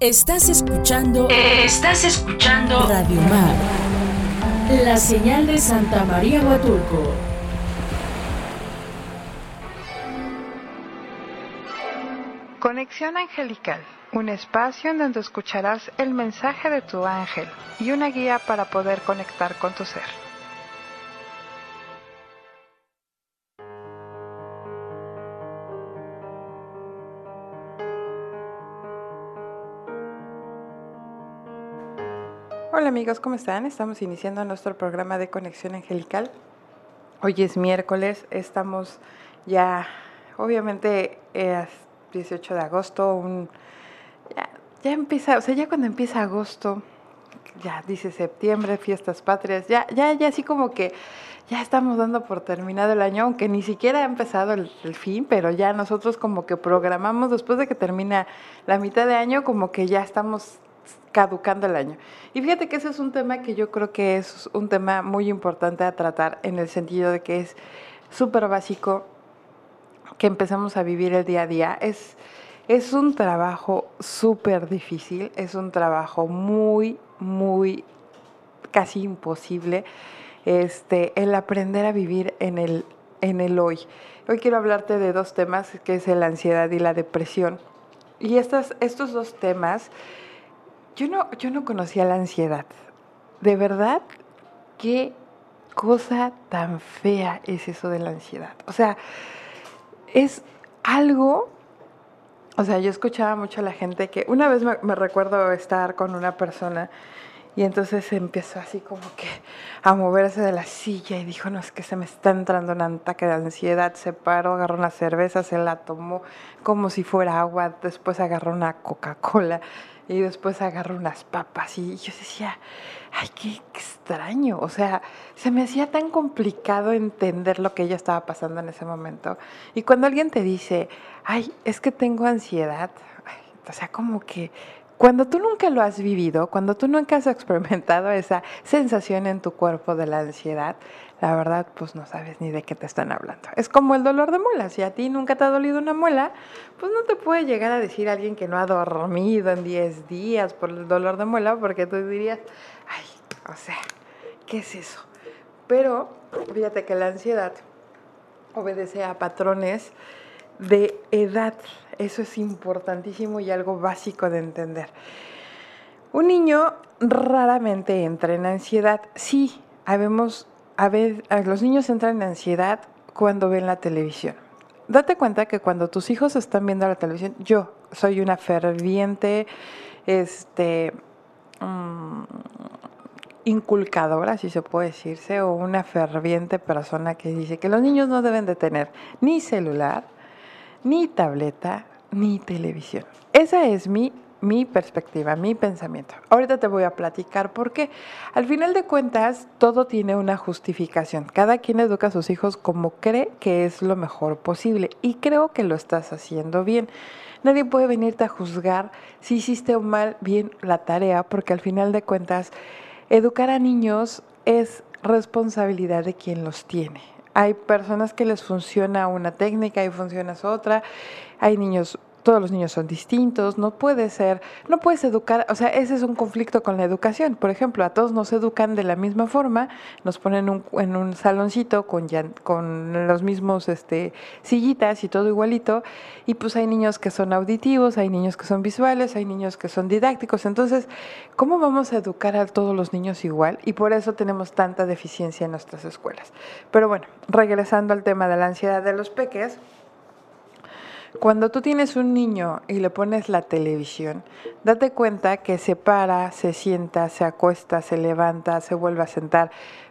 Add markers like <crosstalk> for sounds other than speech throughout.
Estás escuchando. Estás escuchando. Radio Mar. La señal de Santa María Huatulco. Conexión Angelical, un espacio en donde escucharás el mensaje de tu ángel y una guía para poder conectar con tu ser. Hola amigos, ¿cómo están? Estamos iniciando nuestro programa de Conexión Angelical. Hoy es miércoles, estamos ya, obviamente, es 18 de agosto, un, ya, ya empieza, o sea, ya cuando empieza agosto, ya dice septiembre, fiestas patrias, ya, ya, ya así como que ya estamos dando por terminado el año, aunque ni siquiera ha empezado el, el, fin, pero ya nosotros como que programamos después de que termina la mitad de año, como que ya estamos caducando el año. Y fíjate que ese es un tema que yo creo que es un tema muy importante a tratar en el sentido de que es súper básico que empezamos a vivir el día a día. Es, es un trabajo súper difícil, es un trabajo muy, muy, casi imposible, este, el aprender a vivir en el, en el hoy. Hoy quiero hablarte de dos temas, que es la ansiedad y la depresión. Y estas, estos dos temas yo no, yo no conocía la ansiedad. De verdad, qué cosa tan fea es eso de la ansiedad. O sea, es algo, o sea, yo escuchaba mucho a la gente que una vez me, recuerdo estar con una persona y entonces empezó así como que a moverse de la silla y dijo, no, es que se me está entrando un ataque de ansiedad. Se paró, agarró una cerveza, se la tomó como si fuera agua, después agarró una Coca-Cola y después agarró unas papas y yo decía, ay, qué extraño, o sea, se me hacía tan complicado entender lo que ella estaba pasando en ese momento. Y cuando alguien te dice, ay, es que tengo ansiedad, o sea, como que cuando tú nunca lo has vivido, cuando tú nunca has experimentado esa sensación en tu cuerpo de la ansiedad, la verdad, pues no sabes ni de qué te están hablando. Es como el dolor de muela. Si a ti nunca te ha dolido una muela, pues no te puede llegar a decir alguien que no ha dormido en 10 días por el dolor de muela, porque tú dirías, ay, o sea, ¿qué es eso? Pero fíjate que la ansiedad obedece a patrones de edad. Eso es importantísimo y algo básico de entender. Un niño raramente entra en ansiedad. Sí, habemos a ver, los niños entran en ansiedad cuando ven la televisión. Date cuenta que cuando tus hijos están viendo la televisión, yo soy una ferviente, este, um, inculcadora, si se puede decirse, o una ferviente persona que dice que los niños no deben de tener ni celular, ni tableta, ni televisión. Esa es mi mi perspectiva, mi pensamiento. Ahorita te voy a platicar porque al final de cuentas todo tiene una justificación. Cada quien educa a sus hijos como cree que es lo mejor posible y creo que lo estás haciendo bien. Nadie puede venirte a juzgar si hiciste o mal bien la tarea porque al final de cuentas educar a niños es responsabilidad de quien los tiene. Hay personas que les funciona una técnica y funciona otra. Hay niños todos los niños son distintos, no puede ser, no puedes educar, o sea, ese es un conflicto con la educación. Por ejemplo, a todos nos educan de la misma forma, nos ponen un, en un saloncito con, los mismos este, sillitas y todo igualito, y pues hay niños que son auditivos, hay niños que son visuales, hay niños que son didácticos. Entonces, ¿cómo vamos a educar a todos los niños igual? Y por eso tenemos tanta deficiencia en nuestras escuelas. Pero bueno, regresando al tema de la ansiedad de los peques, cuando tú tienes un niño y le pones la televisión, date cuenta que se para, se sienta, se acuesta, se levanta, se vuelve a sentar.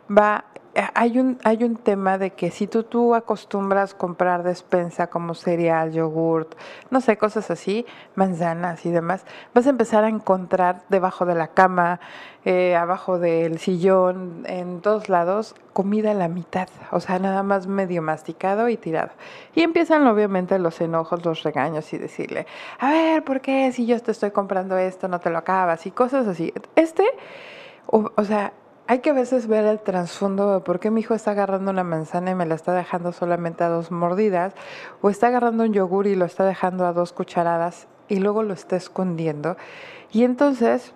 Va, hay un, hay un tema de que si tú, tú acostumbras comprar despensa como cereal, yogurt, no sé, cosas así, manzanas y demás, vas a empezar a encontrar debajo de la cama, eh, abajo del sillón, en todos lados, comida a la mitad, o sea, nada más medio masticado y tirado. Y empiezan obviamente los enojos, los regaños y decirle, a ver, ¿por qué si yo te estoy comprando esto no te lo acabas? Y cosas así. Este, o, o sea, hay que a veces ver el trasfondo de por qué mi hijo está agarrando una manzana y me la está dejando solamente a dos mordidas, o está agarrando un yogur y lo está dejando a dos cucharadas y luego lo está escondiendo. Y entonces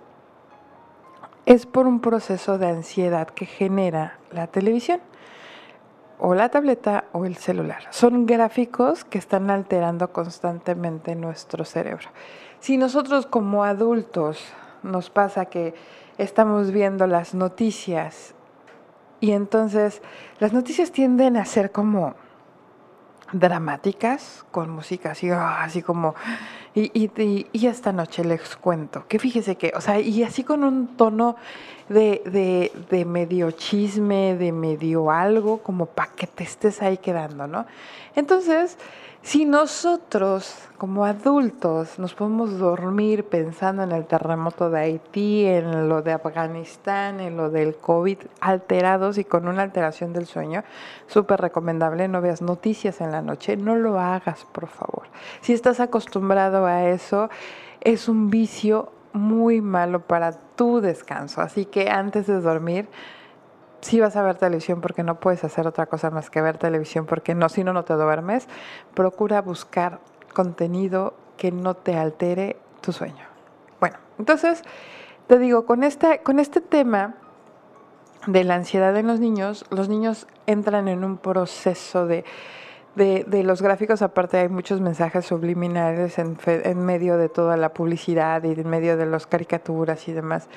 es por un proceso de ansiedad que genera la televisión o la tableta o el celular. Son gráficos que están alterando constantemente nuestro cerebro. Si nosotros como adultos nos pasa que estamos viendo las noticias y entonces las noticias tienden a ser como dramáticas, con música así, ah, así como, y, y, esta noche les cuento, que fíjese que, o sea, y así con un tono de, de, de medio chisme, de medio algo, como para que te estés ahí quedando, ¿no? Entonces, si nosotros como adultos nos podemos dormir pensando en el terremoto de Haití, en lo de Afganistán, en lo del COVID, alterados y con una alteración del sueño, súper recomendable, no veas noticias en la noche, no lo hagas, por favor. Si estás acostumbrado a eso, es un vicio muy malo para tu descanso, así que antes de dormir, si vas a ver televisión porque no puedes hacer otra cosa más que ver televisión porque no, si no, no te duermes, procura buscar contenido que no te altere tu sueño. Bueno, entonces te digo, con, con este tema de la ansiedad en los niños, los niños entran en un proceso de, de, los gráficos, aparte hay muchos mensajes subliminales en, en medio de toda la publicidad y en medio de las caricaturas y demás.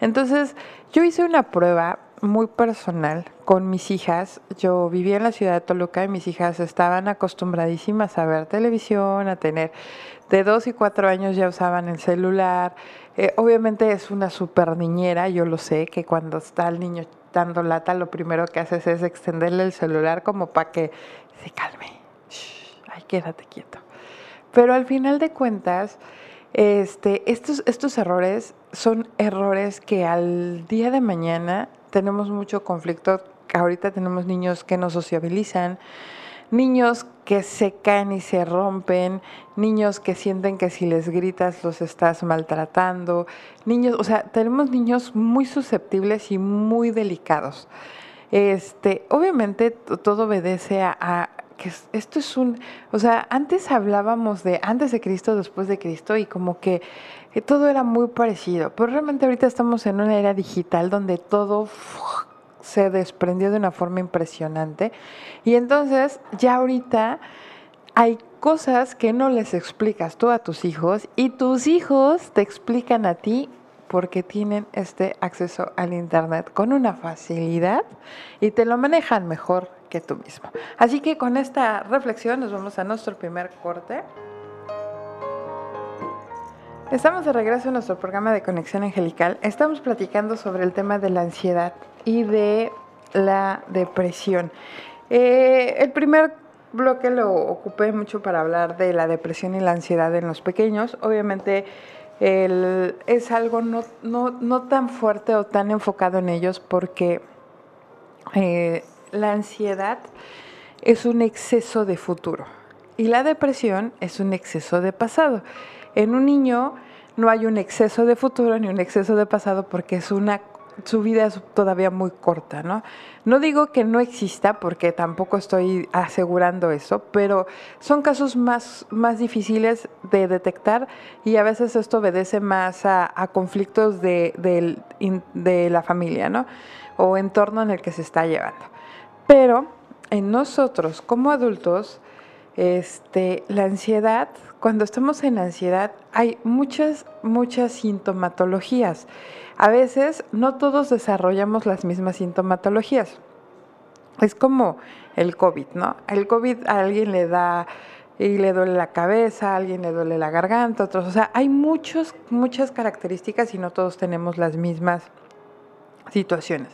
Entonces, yo hice una prueba muy personal con mis hijas. Yo vivía en la ciudad de Toluca y mis hijas estaban acostumbradísimas a ver televisión, a tener de dos y cuatro años ya usaban el celular. Eh, obviamente es una super niñera, yo lo sé, que cuando está el niño dando lata, lo primero que haces es extenderle el celular como para que se calme. ay, quédate quieto. Pero al final de cuentas, este, estos, estos errores son errores que al día de mañana tenemos mucho conflicto. Ahorita tenemos niños que no sociabilizan, niños que se caen y se rompen, niños que sienten que si les gritas los estás maltratando, niños, o sea, tenemos niños muy susceptibles y muy delicados. Este, obviamente todo obedece a, que esto es un, o sea, antes hablábamos de antes de Cristo, después de Cristo y como que todo era muy parecido, pero realmente ahorita estamos en una era digital donde todo se desprendió de una forma impresionante y entonces ya ahorita hay cosas que no les explicas tú a tus hijos y tus hijos te explican a ti porque tienen este acceso al Internet con una facilidad y te lo manejan mejor que tú mismo. Así que con esta reflexión nos vamos a nuestro primer corte. Estamos de regreso en nuestro programa de Conexión Angelical. Estamos platicando sobre el tema de la ansiedad y de la depresión. Eh, el primer bloque lo ocupé mucho para hablar de la depresión y la ansiedad en los pequeños. Obviamente es algo no, tan fuerte o tan enfocado en ellos porque eh, la ansiedad es un exceso de futuro y la depresión es un exceso de pasado. En un niño no hay un exceso de futuro ni un exceso de pasado porque es una su vida es todavía muy corta, ¿no? No digo que no exista porque tampoco estoy asegurando eso, pero son casos más, más difíciles de detectar y a veces esto obedece más a, conflictos de, de, la familia, ¿no? O entorno en el que se está llevando. Pero en nosotros como adultos, este, la ansiedad, cuando estamos en ansiedad, hay muchas, muchas sintomatologías. A veces no todos desarrollamos las mismas sintomatologías. Es como el COVID, ¿no? El COVID a alguien le da y le duele la cabeza, a alguien le duele la garganta, otros. O sea, hay muchos, muchas características y no todos tenemos las mismas situaciones.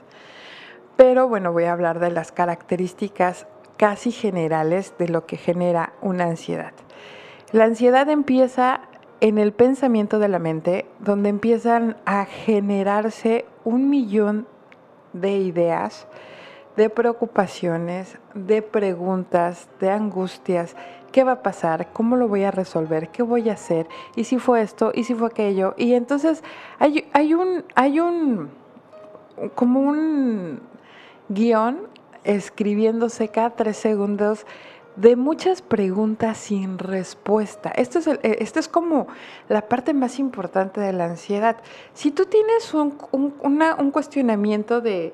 Pero bueno, voy a hablar de las características casi generales de lo que genera una ansiedad. La ansiedad empieza en el pensamiento de la mente, donde empiezan a generarse un millón de ideas, de preocupaciones, de preguntas, de angustias. ¿Qué va a pasar? ¿Cómo lo voy a resolver? ¿Qué voy a hacer? ¿Y si fue esto? ¿Y si fue aquello? Y entonces hay, hay un, hay un, como un guion escribiéndose cada tres segundos de muchas preguntas sin respuesta. Esto es, eh, esto es como la parte más importante de la ansiedad. Si tú tienes un, un cuestionamiento de,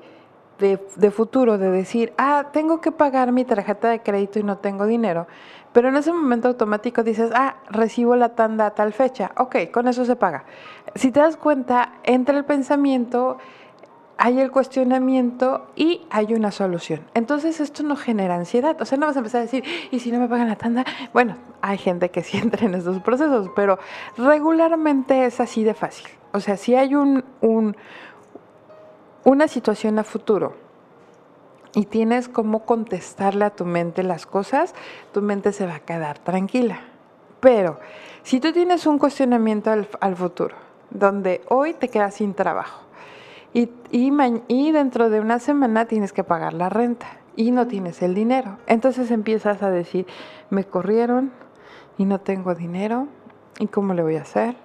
de, de, futuro, de decir, ah, tengo que pagar mi tarjeta de crédito y no tengo dinero, pero en ese momento automático dices, ah, recibo la tanda a tal fecha, ok, con eso se paga. Si te das cuenta, entra el pensamiento hay el cuestionamiento y hay una solución. Entonces esto no genera ansiedad. O sea, no vas a empezar a decir, ¿y si no me pagan la tanda? Bueno, hay gente que sí <laughs> entra en esos procesos, pero regularmente es así de fácil. O sea, si hay un, un una situación a futuro y tienes cómo contestarle a tu mente las cosas, tu mente se va a quedar tranquila. Pero si tú tienes un cuestionamiento al, al futuro, donde hoy te quedas sin trabajo, y, y, dentro de una semana tienes que pagar la renta y no tienes el dinero. Entonces empiezas a decir, me corrieron y no tengo dinero, ¿y cómo le voy a hacer?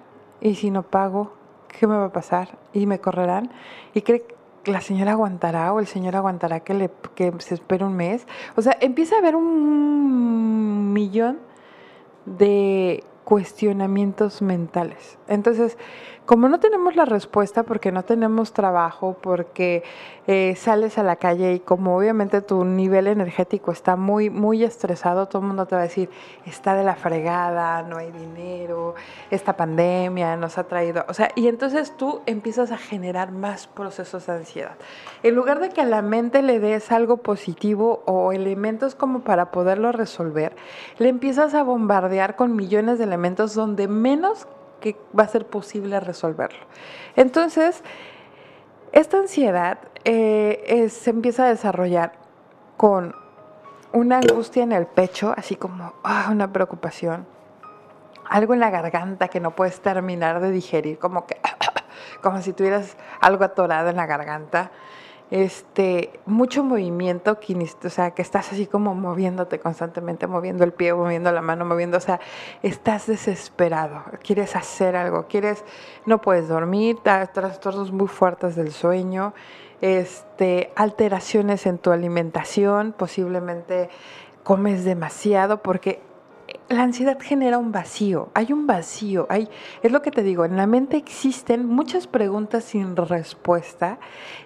¿Y si no pago, qué me va a pasar? ¿Y me correrán? ¿Y cree que la señora aguantará o el señor aguantará que, le, que se espere un mes? O sea, empieza a haber un millón de cuestionamientos mentales. Entonces, como no tenemos la respuesta porque no tenemos trabajo, porque eh, sales a la calle y como obviamente tu nivel energético está muy, muy estresado, todo el mundo te va a decir, está de la fregada, no hay dinero, esta pandemia nos ha traído, o sea, y entonces tú empiezas a generar más procesos de ansiedad. En lugar de que a la mente le des algo positivo o elementos como para poderlo resolver, le empiezas a bombardear con millones de elementos donde menos que va a ser posible resolverlo. Entonces, esta ansiedad eh, se empieza a desarrollar con una angustia en el pecho, así como ah, una preocupación, algo en la garganta que no puedes terminar de digerir, como que <coughs> como si tuvieras algo atorado en la garganta, este, mucho movimiento, o sea, que estás así como moviéndote constantemente, moviendo el pie, moviendo la mano, moviendo, o sea, estás desesperado, quieres hacer algo, quieres, no puedes dormir, trastornos muy fuertes del sueño, este, alteraciones en tu alimentación, posiblemente comes demasiado porque la ansiedad genera un vacío, hay un vacío, hay, es lo que te digo, en la mente existen muchas preguntas sin respuesta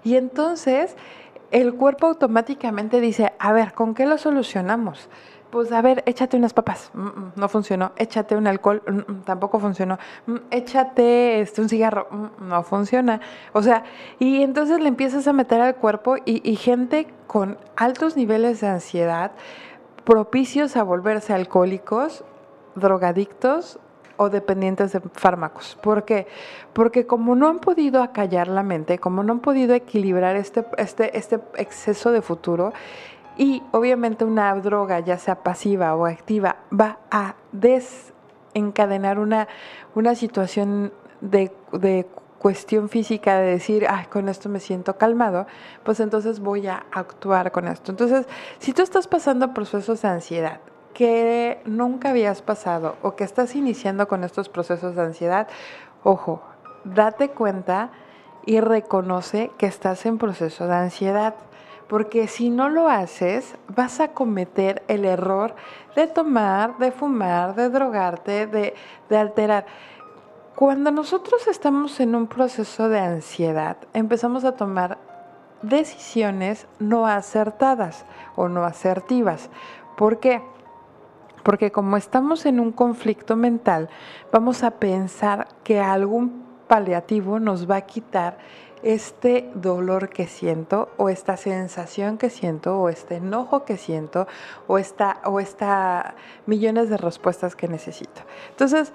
y entonces el cuerpo automáticamente dice, a ver, ¿con qué lo solucionamos? Pues a ver, échate unas papas, mm, mm, no funcionó, échate un alcohol, mm, tampoco funcionó, échate este, un cigarro, no funciona. O sea, y entonces le empiezas a meter al cuerpo y, y gente con altos niveles de ansiedad, propicios a volverse alcohólicos, drogadictos o dependientes de fármacos. ¿Por qué? Porque como no han podido acallar la mente, como no han podido equilibrar este, este, este exceso de futuro, y obviamente una droga, ya sea pasiva o activa, va a desencadenar una, una situación de, de cuestión física de decir, ay, con esto me siento calmado, pues entonces voy a actuar con esto. Entonces, si tú estás pasando procesos de ansiedad que nunca habías pasado o que estás iniciando con estos procesos de ansiedad, ojo, date cuenta y reconoce que estás en proceso de ansiedad. Porque si no lo haces, vas a cometer el error de tomar, de fumar, de drogarte, de, de alterar. Cuando nosotros estamos en un proceso de ansiedad, empezamos a tomar decisiones no acertadas o no asertivas. ¿Por qué? Porque como estamos en un conflicto mental, vamos a pensar que algún paliativo nos va a quitar este dolor que siento o esta sensación que siento o este enojo que siento o esta o esta millones de respuestas que necesito. Entonces,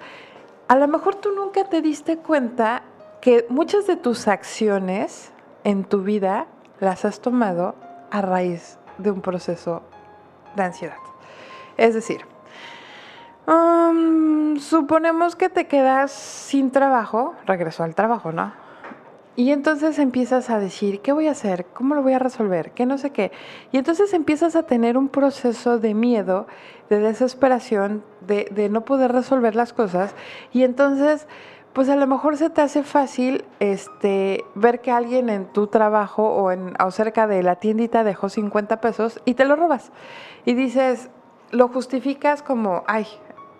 a lo mejor tú nunca te diste cuenta que muchas de tus acciones en tu vida las has tomado a raíz de un proceso de ansiedad. Es decir, um, suponemos que te quedas sin trabajo, regreso al trabajo, ¿no? Y entonces empiezas a decir, ¿qué voy a hacer? ¿Cómo lo voy a resolver? ¿Qué no sé qué? Y entonces empiezas a tener un proceso de miedo, de desesperación, de, no poder resolver las cosas. Y entonces, pues a lo mejor se te hace fácil este, ver que alguien en tu trabajo o, en, o cerca de la tiendita dejó 50 pesos y te lo robas. Y dices, lo justificas como, ay,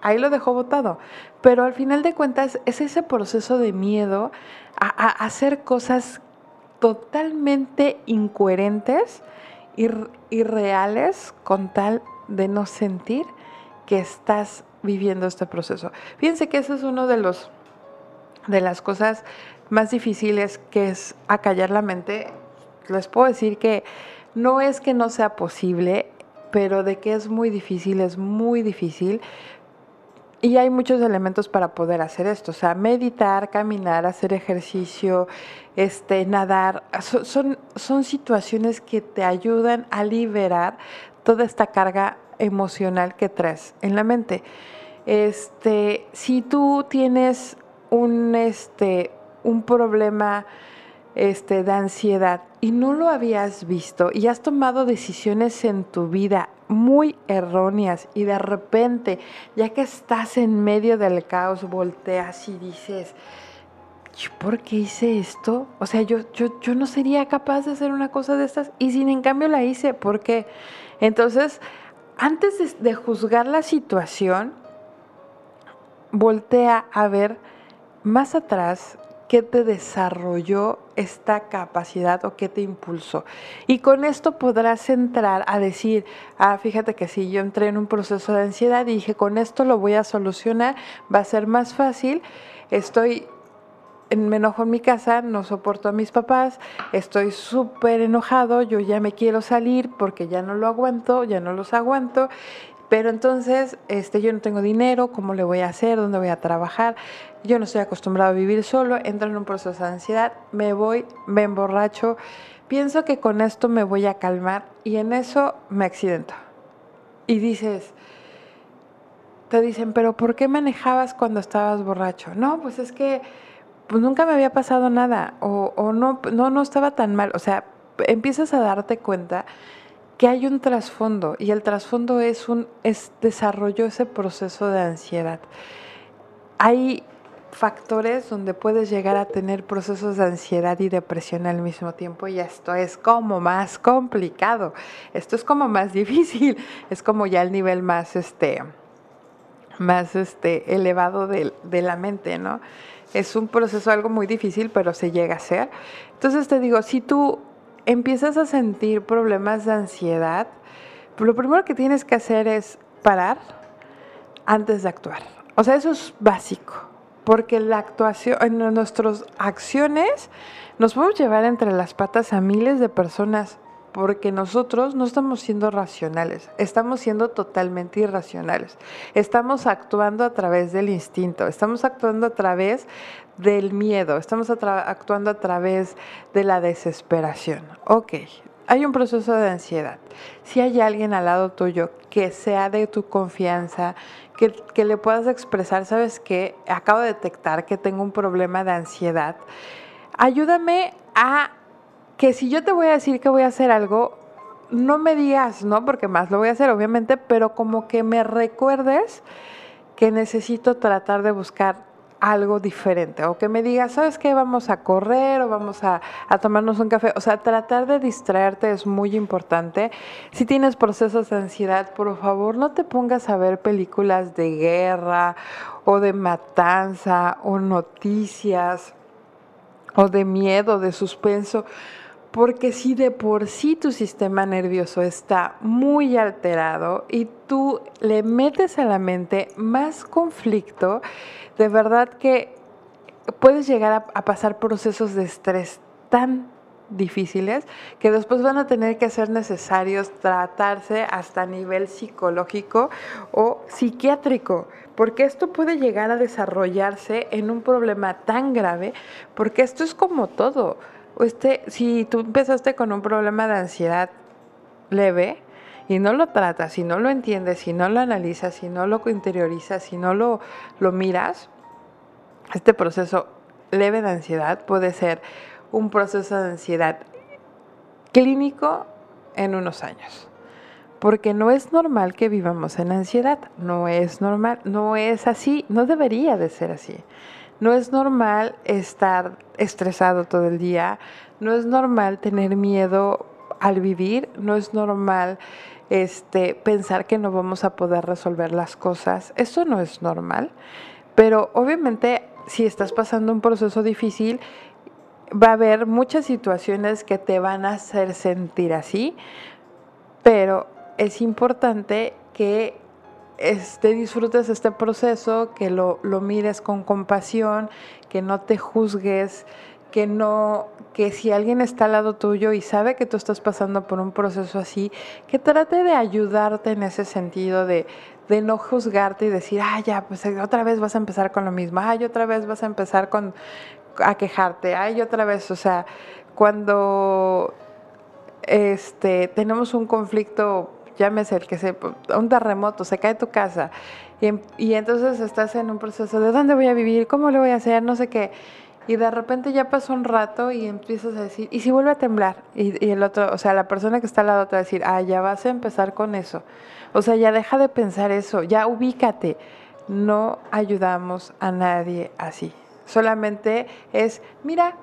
ahí lo dejó botado. Pero al final de cuentas es ese proceso de miedo a, hacer cosas totalmente incoherentes, y irreales, con tal de no sentir que estás viviendo este proceso. Fíjense que ese es uno de los de las cosas más difíciles que es acallar la mente. Les puedo decir que no es que no sea posible, pero de que es muy difícil, es muy difícil. Y hay muchos elementos para poder hacer esto, o sea, meditar, caminar, hacer ejercicio, este, nadar, son, son situaciones que te ayudan a liberar toda esta carga emocional que traes en la mente. Este, si tú tienes un, este, un problema este, de ansiedad y no lo habías visto y has tomado decisiones en tu vida muy erróneas y de repente, ya que estás en medio del caos, volteas y dices, ¿por qué hice esto? O sea, yo, yo, yo no sería capaz de hacer una cosa de estas y sin en cambio la hice. ¿Por qué? Entonces, antes de juzgar la situación, voltea a ver más atrás qué te desarrolló esta capacidad o qué te impulsó. Y con esto podrás entrar a decir, ah, fíjate que si yo entré en un proceso de ansiedad y dije, con esto lo voy a solucionar, va a ser más fácil, estoy me enojo en mi casa, no soporto a mis papás, estoy súper enojado, yo ya me quiero salir porque ya no lo aguanto, ya no los aguanto pero entonces, este, yo no tengo dinero, ¿cómo le voy a hacer? ¿Dónde voy a trabajar? Yo no estoy acostumbrado a vivir solo, entro en un proceso de ansiedad, me voy, me emborracho, pienso que con esto me voy a calmar y en eso me accidento. Y dices, te dicen, pero ¿por qué manejabas cuando estabas borracho? No, pues es que pues nunca me había pasado nada o, o no, no, no estaba tan mal. O sea, empiezas a darte cuenta que hay un trasfondo y el trasfondo es un es ese proceso de ansiedad. Hay factores donde puedes llegar a tener procesos de ansiedad y depresión al mismo tiempo y esto es como más complicado. Esto es como más <laughs> difícil, es como ya el nivel más este más este elevado de, de la mente, ¿no? Es un proceso algo muy difícil, pero se llega a hacer. Entonces te digo, si tú empiezas a sentir problemas de ansiedad, lo primero que tienes que hacer es parar antes de actuar. O sea, eso es básico, porque la actuación, en nuestras acciones nos podemos llevar entre las patas a miles de personas porque nosotros no estamos siendo racionales, estamos siendo totalmente irracionales. Estamos actuando a través del instinto, estamos actuando a través del miedo, estamos actuando a través de la desesperación. Ok, hay un proceso de ansiedad. Si hay alguien al lado tuyo que sea de tu confianza, que, que le puedas expresar, sabes que acabo de detectar que tengo un problema de ansiedad, ayúdame a que si yo te voy a decir que voy a hacer algo, no me digas, ¿no? Porque más lo voy a hacer, obviamente, pero como que me recuerdes que necesito tratar de buscar algo diferente o que me digas, ¿sabes qué? Vamos a correr o vamos a, a, tomarnos un café. O sea, tratar de distraerte es muy importante. Si tienes procesos de ansiedad, por favor, no te pongas a ver películas de guerra o de matanza o noticias o de miedo, de suspenso. Porque si de por sí tu sistema nervioso está muy alterado y tú le metes a la mente más conflicto, de verdad que puedes llegar a, pasar procesos de estrés tan difíciles que después van a tener que ser necesarios tratarse hasta nivel psicológico o psiquiátrico, porque esto puede llegar a desarrollarse en un problema tan grave, porque esto es como todo este, si tú empezaste con un problema de ansiedad leve y no lo tratas, si no lo entiendes, si no lo analizas, si no lo interiorizas, si no lo, lo miras, este proceso leve de ansiedad puede ser un proceso de ansiedad clínico en unos años. Porque no es normal que vivamos en ansiedad, no es normal, no es así, no debería de ser así. No es normal estar estresado todo el día, no es normal tener miedo al vivir, no es normal este, pensar que no vamos a poder resolver las cosas. Eso no es normal, pero obviamente si estás pasando un proceso difícil, va a haber muchas situaciones que te van a hacer sentir así, pero es importante que este, disfrutes este proceso, que lo, lo mires con compasión, que no te juzgues, que no, que si alguien está al lado tuyo y sabe que tú estás pasando por un proceso así, que trate de ayudarte en ese sentido, de, de no juzgarte y decir, ah, ya, pues otra vez vas a empezar con lo mismo, ay, otra vez vas a empezar con, a quejarte, ay, otra vez, o sea, cuando este, tenemos un conflicto, llámese el que sea, un terremoto, se cae tu casa, y, y entonces estás en un proceso de dónde voy a vivir, cómo le voy a hacer, no sé qué y de repente ya pasó un rato y empiezas a decir, ¿y si vuelve a temblar? Y, el otro, o sea, la persona que está al lado te va a decir, ah, ya vas a empezar con eso. O sea, ya deja de pensar eso, ya ubícate. No ayudamos a nadie así. Solamente es, mira,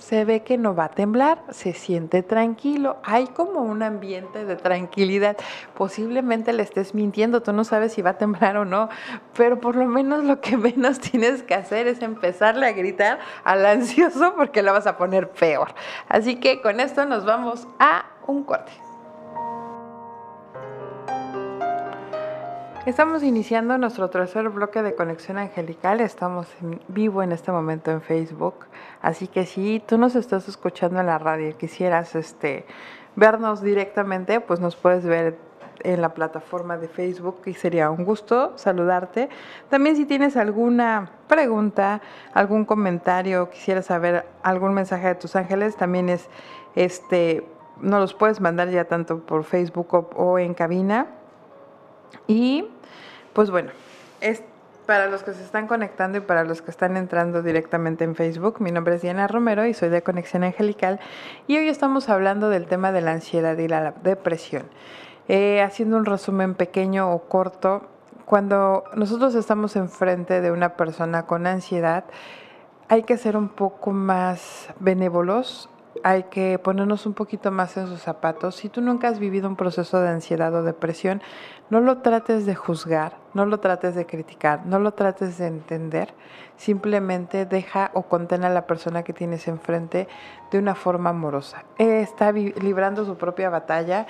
se ve que no va a temblar, se siente tranquilo, hay como un ambiente de tranquilidad. Posiblemente le estés mintiendo, tú no sabes si va a temblar o no, pero por lo menos lo que <laughs> menos tienes que hacer es empezarle a gritar al ansioso porque lo vas a poner peor. Así que con esto nos vamos a un corte. Estamos iniciando nuestro tercer bloque de Conexión Angelical. Estamos en vivo en este momento en Facebook. Así que si tú nos estás escuchando en la radio y quisieras este, vernos directamente, pues nos puedes ver en la plataforma de Facebook y sería un gusto saludarte. También si tienes alguna pregunta, algún comentario, quisieras saber algún mensaje de tus ángeles, también es este, nos los puedes mandar ya tanto por Facebook o, o en cabina y pues bueno, es para los que se están conectando y para los que están entrando directamente en Facebook, mi nombre es Diana Romero y soy de Conexión Angelical y hoy estamos hablando del tema de la ansiedad y la depresión. Eh, haciendo un resumen pequeño o corto, cuando nosotros estamos enfrente de una persona con ansiedad, hay que ser un poco más benévolos, hay que ponernos un poquito más en sus zapatos. Si tú nunca has vivido un proceso de ansiedad o depresión, no lo trates de juzgar, no lo trates de criticar, no lo trates de entender. Simplemente deja o contén a la persona que tienes enfrente de una forma amorosa. Está librando su propia batalla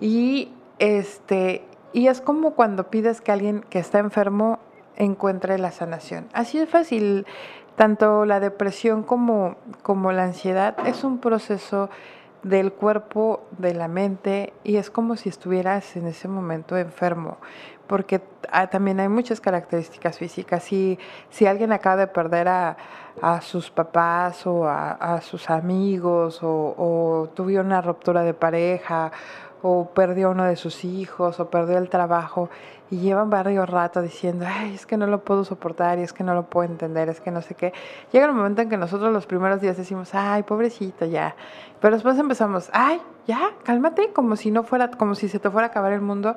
y este y es como cuando pides que alguien que está enfermo encuentre la sanación. Así es fácil tanto la depresión como, como la ansiedad es un proceso del cuerpo, de la mente, y es como si estuvieras en ese momento enfermo, porque ah, también hay muchas características físicas. Si, si alguien acaba de perder a, sus papás o a, sus amigos, o, o tuvieron una ruptura de pareja, o perdió uno de sus hijos, o perdió el trabajo, y llevan varios rato diciendo, ay, es que no lo puedo soportar y es que no lo puedo entender, es que no sé qué. Llega un momento en que nosotros los primeros días decimos, ay, pobrecito, ya. Pero después empezamos, ay, ya, cálmate, como si no fuera, como si se te fuera a acabar el mundo.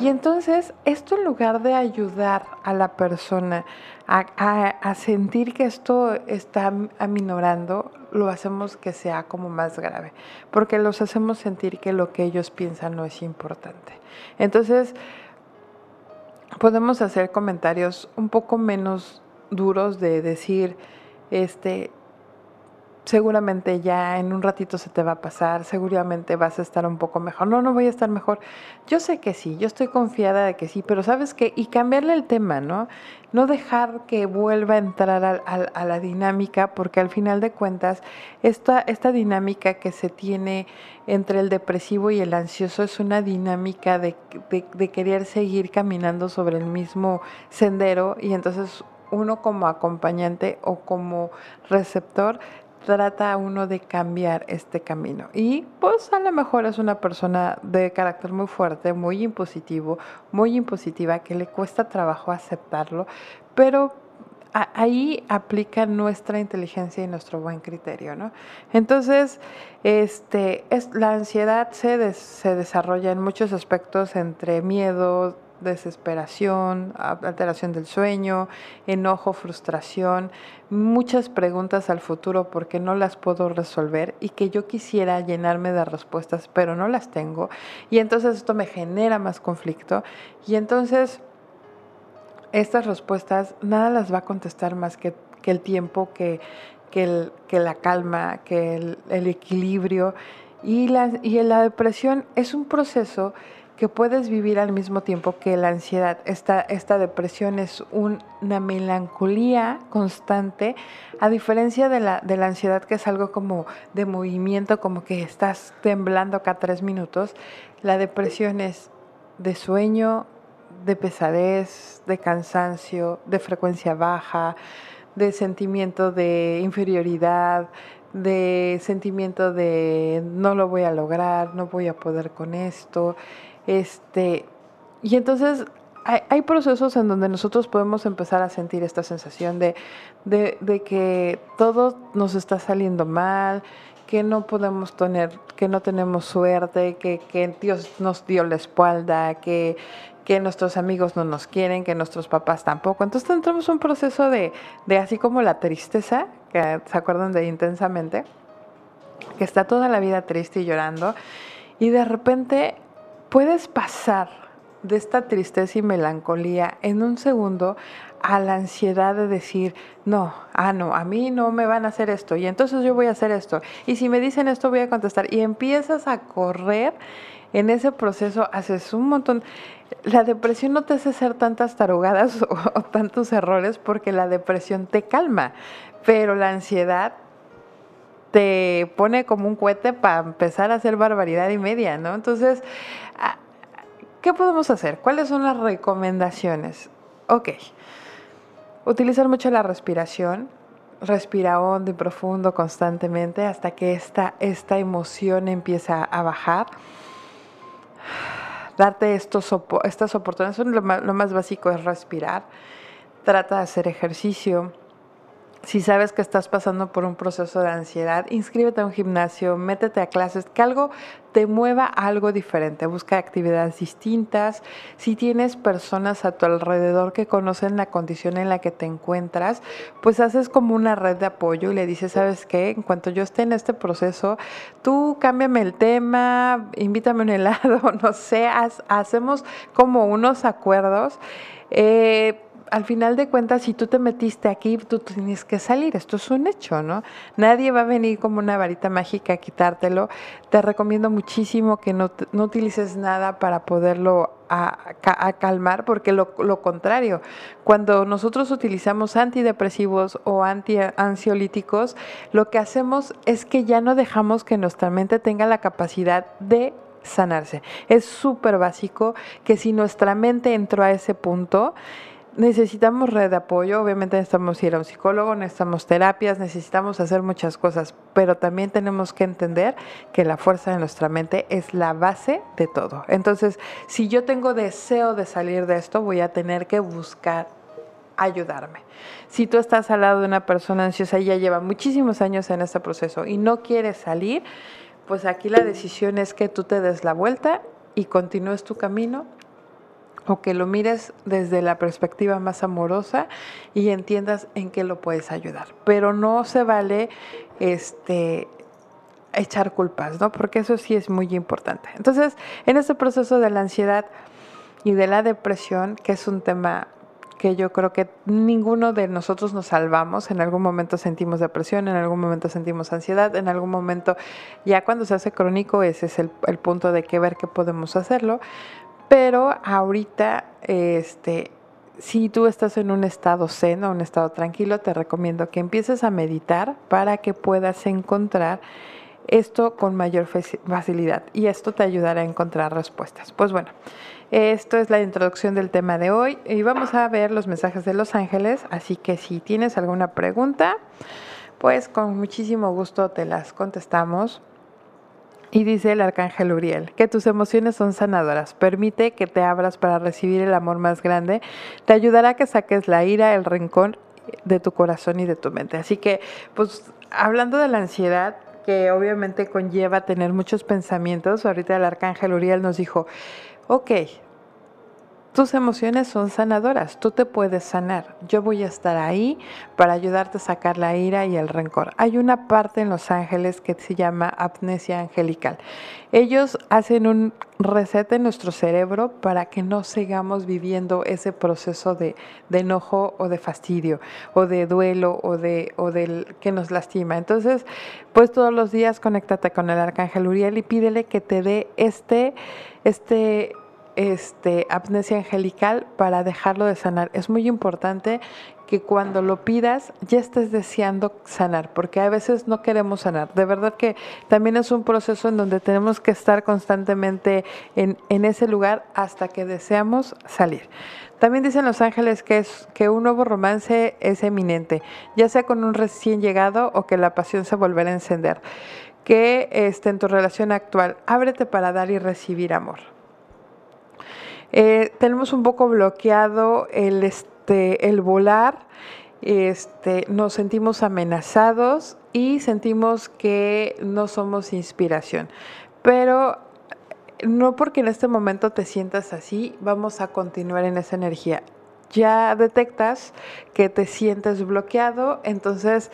Y entonces, esto en lugar de ayudar a la persona a, a sentir que esto está aminorando, lo hacemos que sea como más grave, porque los hacemos sentir que lo que ellos piensan no es importante. Entonces, podemos hacer comentarios un poco menos duros de decir, este, seguramente ya en un ratito se te va a pasar, seguramente vas a estar un poco mejor. No, no voy a estar mejor. Yo sé que sí, yo estoy confiada de que sí, pero sabes que, y cambiarle el tema, ¿no? No dejar que vuelva a entrar a, la dinámica, porque al final de cuentas, esta, esta dinámica que se tiene entre el depresivo y el ansioso es una dinámica de, de querer seguir caminando sobre el mismo sendero y entonces uno como acompañante o como receptor trata uno de cambiar este camino. Y pues a lo mejor es una persona de carácter muy fuerte, muy impositivo, muy impositiva, que le cuesta trabajo aceptarlo, pero ahí aplica nuestra inteligencia y nuestro buen criterio, ¿no? Entonces, este, es, la ansiedad se, se desarrolla en muchos aspectos entre miedo, desesperación, alteración del sueño, enojo, frustración, muchas preguntas al futuro porque no las puedo resolver y que yo quisiera llenarme de respuestas, pero no las tengo. Y entonces esto me genera más conflicto. Y entonces estas respuestas nada las va a contestar más que, el tiempo, que, que, la calma, que el, equilibrio. Y la, y la depresión es un proceso que puedes vivir al mismo tiempo que la ansiedad. Esta, esta depresión es una melancolía constante, a diferencia de la, de la ansiedad que es algo como de movimiento, como que estás temblando cada tres minutos. La depresión es de sueño, de pesadez, de cansancio, de frecuencia baja, de sentimiento de inferioridad, de sentimiento de no lo voy a lograr, no voy a poder con esto. Este, y entonces hay, procesos en donde nosotros podemos empezar a sentir esta sensación de, de, que todo nos está saliendo mal, que no podemos tener, que no tenemos suerte, que, que Dios nos dio la espalda, que, que nuestros amigos no nos quieren, que nuestros papás tampoco. Entonces entramos un proceso de, de así como la tristeza, que se acuerdan de intensamente, que está toda la vida triste y llorando, y de repente puedes pasar de esta tristeza y melancolía en un segundo a la ansiedad de decir, no, ah, no, a mí no me van a hacer esto y entonces yo voy a hacer esto. Y si me dicen esto voy a contestar. Y empiezas a correr en ese proceso, haces un montón. La depresión no te hace hacer tantas tarugadas <laughs> o tantos errores porque la depresión te calma, pero la ansiedad te pone como un cohete para empezar a hacer barbaridad y media, ¿no? Entonces, ah, ¿qué podemos hacer? ¿Cuáles son las recomendaciones? Ok, utilizar mucho la respiración, respira hondo y profundo constantemente hasta que esta, esta emoción empieza a bajar. Darte estos, estas oportunidades, lo lo más básico es respirar. Trata de hacer ejercicio si sabes que estás pasando por un proceso de ansiedad, inscríbete a un gimnasio, métete a clases, que algo te mueva a algo diferente, busca actividades distintas. Si tienes personas a tu alrededor que conocen la condición en la que te encuentras, pues haces como una red de apoyo y le dices, ¿sabes qué? En cuanto yo esté en este proceso, tú cámbiame el tema, invítame un helado, <laughs> no sé, hacemos como unos acuerdos. Eh, al final de cuentas, si tú te metiste aquí, tú tienes que salir. Esto es un hecho, ¿no? Nadie va a venir como una varita mágica a quitártelo. Te recomiendo muchísimo que no, utilices nada para poderlo a, calmar, porque lo, lo, contrario, cuando nosotros utilizamos antidepresivos o anti, ansiolíticos, lo que hacemos es que ya no dejamos que nuestra mente tenga la capacidad de sanarse. Es súper básico que si nuestra mente entró a ese punto, necesitamos red de apoyo, obviamente necesitamos ir a un psicólogo, necesitamos terapias, necesitamos hacer muchas cosas, pero también tenemos que entender que la fuerza de nuestra mente es la base de todo. Entonces, si yo tengo deseo de salir de esto, voy a tener que buscar ayudarme. Si tú estás al lado de una persona ansiosa y ya lleva muchísimos años en este proceso y no quieres salir, pues aquí la decisión es que tú te des la vuelta y continúes tu camino o que lo mires desde la perspectiva más amorosa y entiendas en qué lo puedes ayudar. Pero no se vale este echar culpas, ¿no? Porque eso sí es muy importante. Entonces, en este proceso de la ansiedad y de la depresión, que es un tema que yo creo que ninguno de nosotros nos salvamos. En algún momento sentimos depresión, en algún momento sentimos ansiedad, en algún momento, ya cuando se hace crónico, ese es el, punto de que ver qué podemos hacerlo. Pero ahorita, este, si tú estás en un estado zen o un estado tranquilo, te recomiendo que empieces a meditar para que puedas encontrar esto con mayor facilidad y esto te ayudará a encontrar respuestas. Pues bueno, esto es la introducción del tema de hoy y vamos a ver los mensajes de los ángeles, así que si tienes alguna pregunta, pues con muchísimo gusto te las contestamos. Y dice el arcángel Uriel, que tus emociones son sanadoras, permite que te abras para recibir el amor más grande, te ayudará a que saques la ira, el rencor de tu corazón y de tu mente. Así que, pues, hablando de la ansiedad, que obviamente conlleva tener muchos pensamientos, ahorita el arcángel Uriel nos dijo, ok, tus emociones son sanadoras, tú te puedes sanar. Yo voy a estar ahí para ayudarte a sacar la ira y el rencor. Hay una parte en Los Ángeles que se llama amnesia angelical. Ellos hacen un reset en nuestro cerebro para que no sigamos viviendo ese proceso de, enojo o de fastidio o de duelo o de o del que nos lastima. Entonces, pues todos los días conéctate con el arcángel Uriel y pídele que te dé este este este, angelical para dejarlo de sanar. Es muy importante que cuando lo pidas ya estés deseando sanar, porque a veces no queremos sanar. De verdad que también es un proceso en donde tenemos que estar constantemente en, en ese lugar hasta que deseamos salir. También dicen los ángeles que, es, que un nuevo romance es eminente, ya sea con un recién llegado o que la pasión se volverá a encender. Que esté en tu relación actual, ábrete para dar y recibir amor. Eh, tenemos un poco bloqueado el, este, el volar, este, nos sentimos amenazados y sentimos que no somos inspiración. Pero no porque en este momento te sientas así, vamos a continuar en esa energía. Ya detectas que te sientes bloqueado, entonces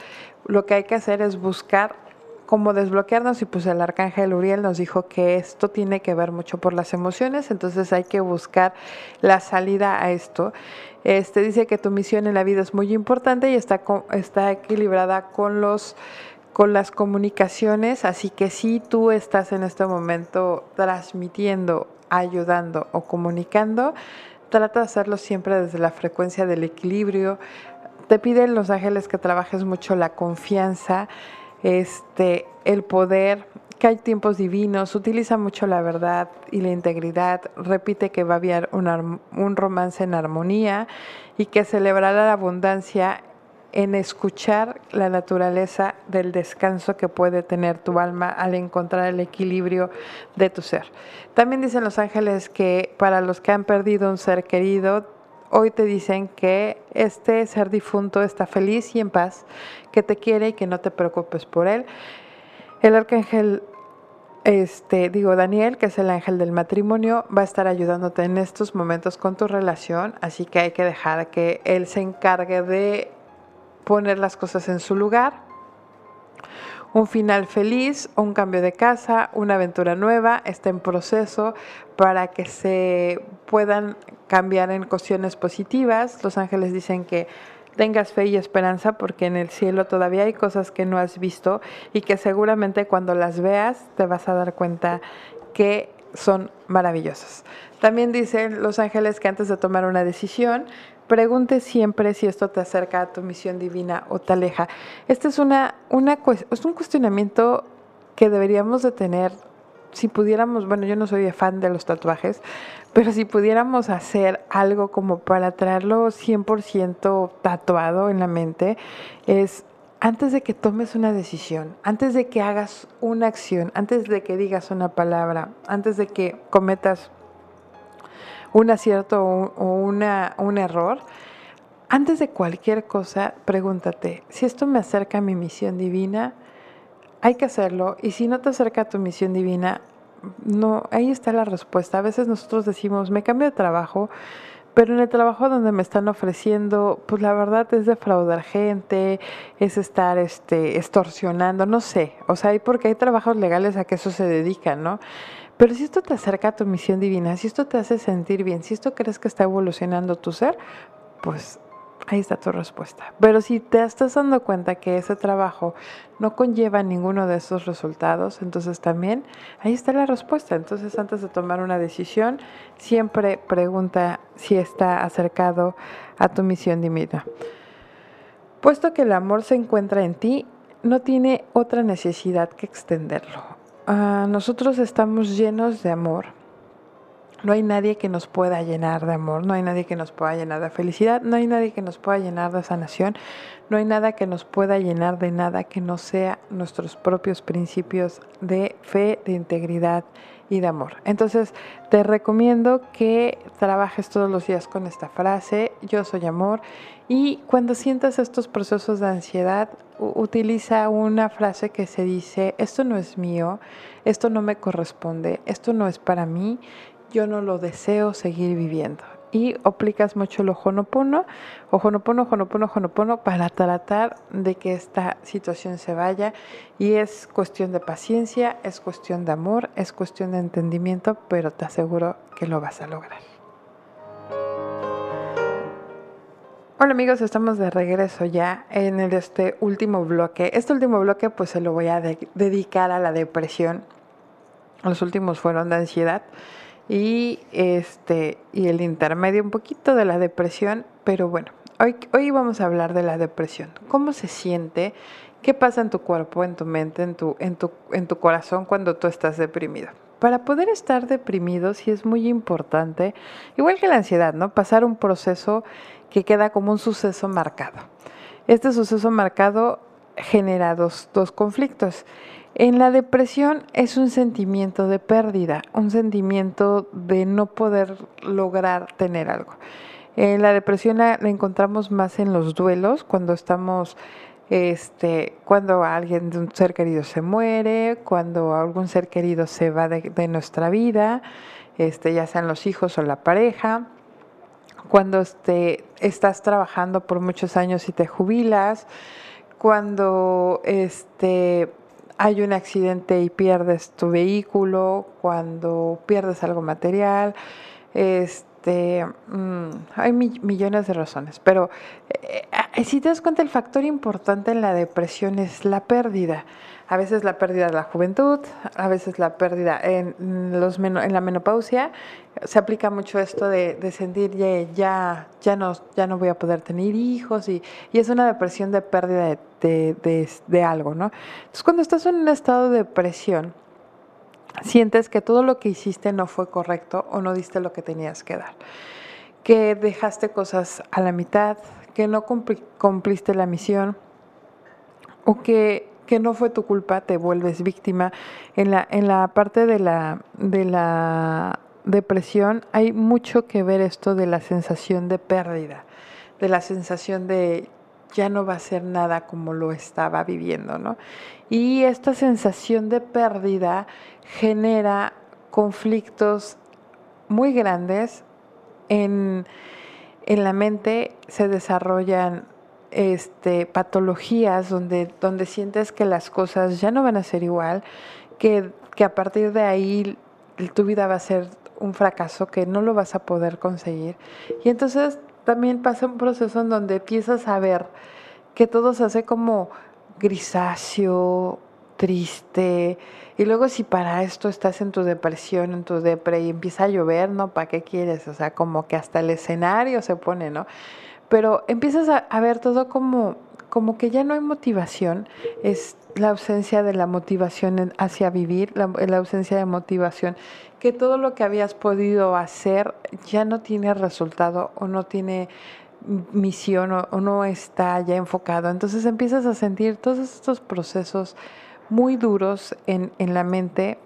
lo que hay que hacer es buscar cómo desbloquearnos y pues el arcángel Uriel nos dijo que esto tiene que ver mucho por las emociones, entonces hay que buscar la salida a esto. Este dice que tu misión en la vida es muy importante y está, está equilibrada con los con las comunicaciones, así que si tú estás en este momento transmitiendo, ayudando o comunicando, trata de hacerlo siempre desde la frecuencia del equilibrio. Te piden los ángeles que trabajes mucho la confianza, este, el poder, que hay tiempos divinos, utiliza mucho la verdad y la integridad, repite que va a haber un, un romance en armonía y que celebrará la abundancia en escuchar la naturaleza del descanso que puede tener tu alma al encontrar el equilibrio de tu ser. También dicen los ángeles que para los que han perdido un ser querido, hoy te dicen que este ser difunto está feliz y en paz, que te quiere y que no te preocupes por él. El arcángel, este, digo Daniel, que es el ángel del matrimonio, va a estar ayudándote en estos momentos con tu relación, así que hay que dejar que él se encargue de poner las cosas en su lugar un final feliz, un cambio de casa, una aventura nueva, está en proceso para que se puedan cambiar en cuestiones positivas. Los ángeles dicen que tengas fe y esperanza porque en el cielo todavía hay cosas que no has visto y que seguramente cuando las veas te vas a dar cuenta que son maravillosas. También dicen los ángeles que antes de tomar una decisión Pregunte siempre si esto te acerca a tu misión divina o te aleja. Este es, una, una, es un cuestionamiento que deberíamos de tener si pudiéramos, bueno, yo no soy fan de los tatuajes, pero si pudiéramos hacer algo como para traerlo 100% tatuado en la mente, es antes de que tomes una decisión, antes de que hagas una acción, antes de que digas una palabra, antes de que cometas un acierto o, una, un error, antes de cualquier cosa, pregúntate, si esto me acerca a mi misión divina, hay que hacerlo. Y si no te acerca a tu misión divina, no, ahí está la respuesta. A veces nosotros decimos, me cambio de trabajo, pero en el trabajo donde me están ofreciendo, pues la verdad es defraudar gente, es estar este, extorsionando, no sé. O sea, porque hay trabajos legales a que eso se dedican, ¿no? Pero si esto te acerca a tu misión divina, si esto te hace sentir bien, si esto crees que está evolucionando tu ser, pues ahí está tu respuesta. Pero si te estás dando cuenta que ese trabajo no conlleva ninguno de esos resultados, entonces también ahí está la respuesta. Entonces antes de tomar una decisión, siempre pregunta si está acercado a tu misión divina. Puesto que el amor se encuentra en ti, no tiene otra necesidad que extenderlo. Ah, nosotros estamos llenos de amor. No hay nadie que nos pueda llenar de amor, no hay nadie que nos pueda llenar de felicidad, no hay nadie que nos pueda llenar de sanación, no hay nada que nos pueda llenar de nada que no sea nuestros propios principios de fe, de integridad y de amor. Entonces, te recomiendo que trabajes todos los días con esta frase, yo soy amor, y cuando sientas estos procesos de ansiedad, utiliza una frase que se dice, esto no es mío, esto no me corresponde, esto no es para mí, yo no lo deseo seguir viviendo. y aplicas mucho el ojonopono, ojonopono, ojonopono, ojonopono para tratar de que esta situación se vaya y es cuestión de paciencia, es cuestión de amor, es cuestión de entendimiento, pero te aseguro que lo vas a lograr. Hola amigos, estamos de regreso ya en este último bloque. Este último bloque pues se lo voy a dedicar a la depresión. Los últimos fueron de ansiedad y este y el intermedio un poquito de la depresión, pero bueno, hoy, hoy vamos a hablar de la depresión. ¿Cómo se siente? ¿Qué pasa en tu cuerpo, en tu mente, en tu, en tu, en tu corazón cuando tú estás deprimido? Para poder estar deprimido sí es muy importante, igual que la ansiedad, ¿no? Pasar un proceso que queda como un suceso marcado. Este suceso marcado genera dos, dos conflictos. En la depresión es un sentimiento de pérdida, un sentimiento de no poder lograr tener algo. En la depresión la, encontramos más en los duelos, cuando estamos, este, cuando alguien de un ser querido se muere, cuando algún ser querido se va de, de nuestra vida, este, ya sean los hijos o la pareja, cuando este, estás trabajando por muchos años y te jubilas, cuando este, hay un accidente y pierdes tu vehículo, cuando pierdes algo material, este, mm, hay millones de razones, pero eh, eh, si te das cuenta el factor importante en la depresión es la pérdida a veces la pérdida de la juventud, a veces la pérdida en, los en la menopausia. Se aplica mucho esto de, sentir ya, ya, no, ya no voy a poder tener hijos y, es una depresión de pérdida de, de, algo, ¿no? Entonces cuando estás en un estado de depresión, sientes que todo lo que hiciste no fue correcto o no diste lo que tenías que dar, que dejaste cosas a la mitad, que no cumpliste la misión o que que no fue tu culpa, te vuelves víctima. En la, en la parte de la, de la depresión hay mucho que ver esto de la sensación de pérdida, de la sensación de ya no va a ser nada como lo estaba viviendo, ¿no? Y esta sensación de pérdida genera conflictos muy grandes en, en la mente, se desarrollan este, patologías donde, donde sientes que las cosas ya no van a ser igual, que, que a partir de ahí tu vida va a ser un fracaso, que no lo vas a poder conseguir. Y entonces también pasa un proceso en donde empiezas a ver que todo se hace como grisáceo, triste. Y luego si para esto estás en tu depresión, en tu depre y empieza a llover, ¿no? ¿Para qué quieres? O sea, como que hasta el escenario se pone, ¿no? Pero empiezas a, ver todo como, como que ya no hay motivación, es la ausencia de la motivación hacia vivir, la, ausencia de motivación, que todo lo que habías podido hacer ya no tiene resultado o no tiene misión o, no está ya enfocado. Entonces empiezas a sentir todos estos procesos muy duros en, en la mente,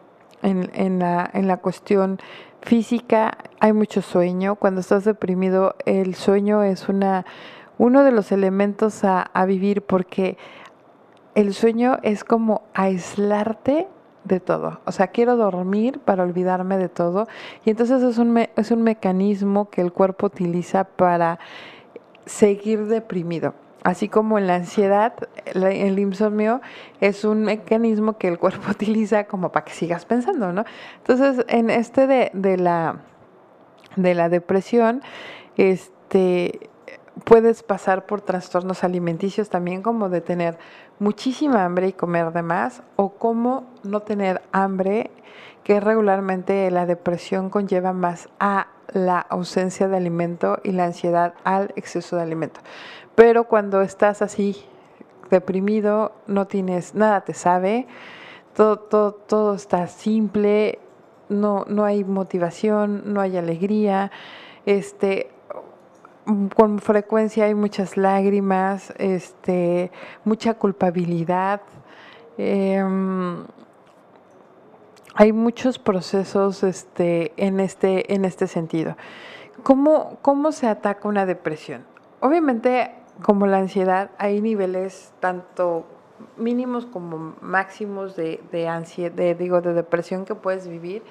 en, en, la, en la cuestión física hay mucho sueño. Cuando estás deprimido, el sueño es una, uno de los elementos a, vivir porque el sueño es como aislarte de todo. O sea, quiero dormir para olvidarme de todo. Y entonces es un, es un mecanismo que el cuerpo utiliza para seguir deprimido. Así como en la ansiedad, el insomnio es un mecanismo que el cuerpo <laughs> utiliza como para que sigas pensando, ¿no? Entonces, en este de, de la, de la depresión, este, puedes pasar por trastornos alimenticios también como de tener muchísima hambre y comer de más o como no tener hambre, que regularmente la depresión conlleva más a la ausencia de alimento y la ansiedad al exceso de alimento. Pero cuando estás así deprimido, no tienes nada, te sabe, todo, todo, todo está simple, no, no hay motivación, no hay alegría, este, con frecuencia hay muchas lágrimas, este, mucha culpabilidad. Em, hay muchos procesos este, en, este, en este sentido. ¿Cómo, ¿Cómo se ataca una depresión? Obviamente como la ansiedad, hay niveles tanto mínimos como máximos de, de ansiedad, de, digo, de depresión que puedes vivir.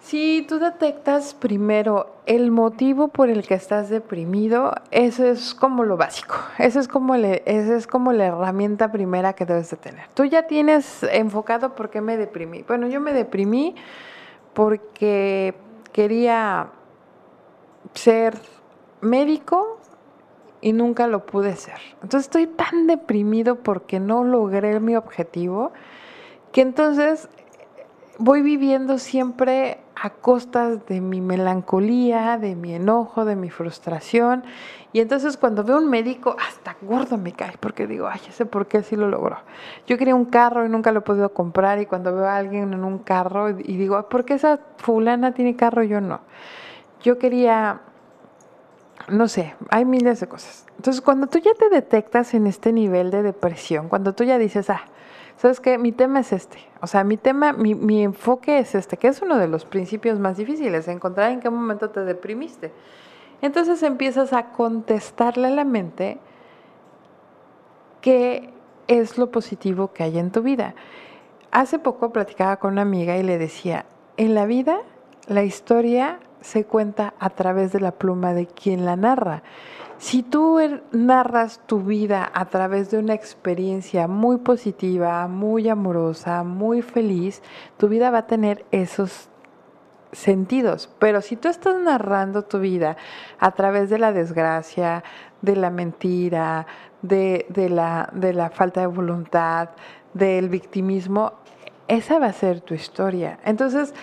Si tú detectas primero el motivo por el que estás deprimido, eso es como lo básico. Eso es como, le, eso es como la herramienta primera que debes de tener. Tú ya tienes enfocado por qué me deprimí. Bueno, yo me deprimí porque quería ser médico y nunca lo pude ser. Entonces estoy tan deprimido porque no logré mi objetivo que entonces voy viviendo siempre a costas de mi melancolía, de mi enojo, de mi frustración. Y entonces cuando veo un médico, hasta gordo me cae, porque digo, ay, ese por qué sí lo logró. Yo quería un carro y nunca lo he podido comprar, y cuando veo a alguien en un carro y digo, ¿por qué esa fulana tiene carro y yo no? Yo quería, no sé, hay miles de cosas. Entonces cuando tú ya te detectas en este nivel de depresión, cuando tú ya dices, ah, ¿sabes qué? Mi tema es este. O sea, mi tema, mi, mi, enfoque es este, que es uno de los principios más difíciles, encontrar en qué momento te deprimiste. Entonces empiezas a contestarle a la mente qué es lo positivo que hay en tu vida. Hace poco platicaba con una amiga y le decía, en la vida la historia se cuenta a través de la pluma de quien la narra. Si tú er, narras tu vida a través de una experiencia muy positiva, muy amorosa, muy feliz, tu vida va a tener esos sentidos. Pero si tú estás narrando tu vida a través de la desgracia, de la mentira, de, la, de la falta de voluntad, del victimismo, esa va a ser tu historia. Entonces,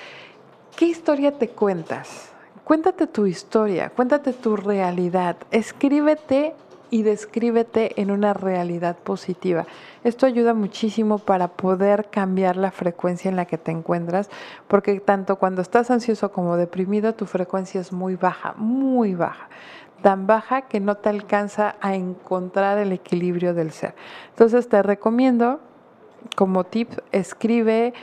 ¿qué historia te cuentas? Cuéntate tu historia, cuéntate tu realidad, escríbete y descríbete en una realidad positiva. Esto ayuda muchísimo para poder cambiar la frecuencia en la que te encuentras, porque tanto cuando estás ansioso como deprimido, tu frecuencia es muy baja, muy baja tan baja que no te alcanza a encontrar el equilibrio del ser. Entonces te recomiendo como tip, escribe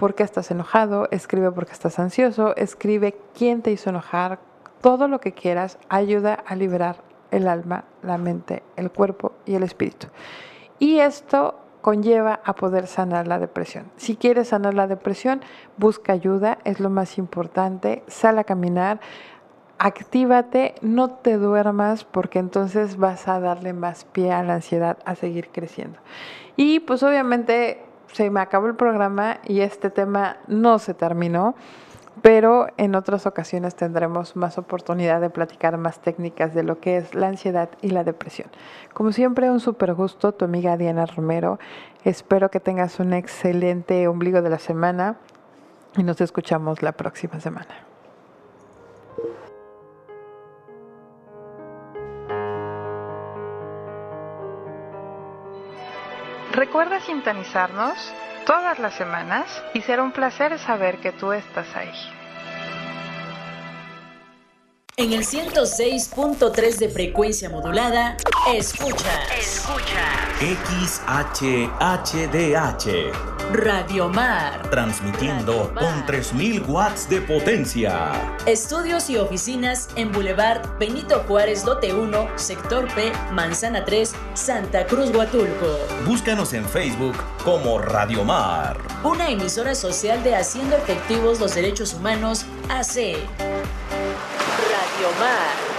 por qué estás enojado, escribe por qué estás ansioso, escribe quién te hizo enojar, todo lo que quieras ayuda a liberar el alma, la mente, el cuerpo y el espíritu. Y esto conlleva a poder sanar la depresión. Si quieres sanar la depresión, busca ayuda, es lo más importante, sal a caminar, actívate, no te duermas porque entonces vas a darle más pie a la ansiedad a seguir creciendo. Y pues obviamente se me acabó el programa y este tema no se terminó, pero en otras ocasiones tendremos más oportunidad de platicar más técnicas de lo que es la ansiedad y la depresión. Como siempre, un super gusto, tu amiga Diana Romero. Espero que tengas un excelente ombligo de la semana y nos escuchamos la próxima semana. Recuerda sintonizarnos todas las semanas y será un placer saber que tú estás ahí. En el 106.3 de frecuencia modulada, escucha. Escucha. XHHDH. Radio Mar. Transmitiendo con 3000 watts de potencia. Estudios y oficinas en Boulevard Benito Juárez, Lote 1, Sector P, Manzana 3, Santa Cruz, Huatulco. Búscanos en Facebook como Radio Mar. Una emisora social de Haciendo Efectivos los Derechos Humanos, AC. Mar.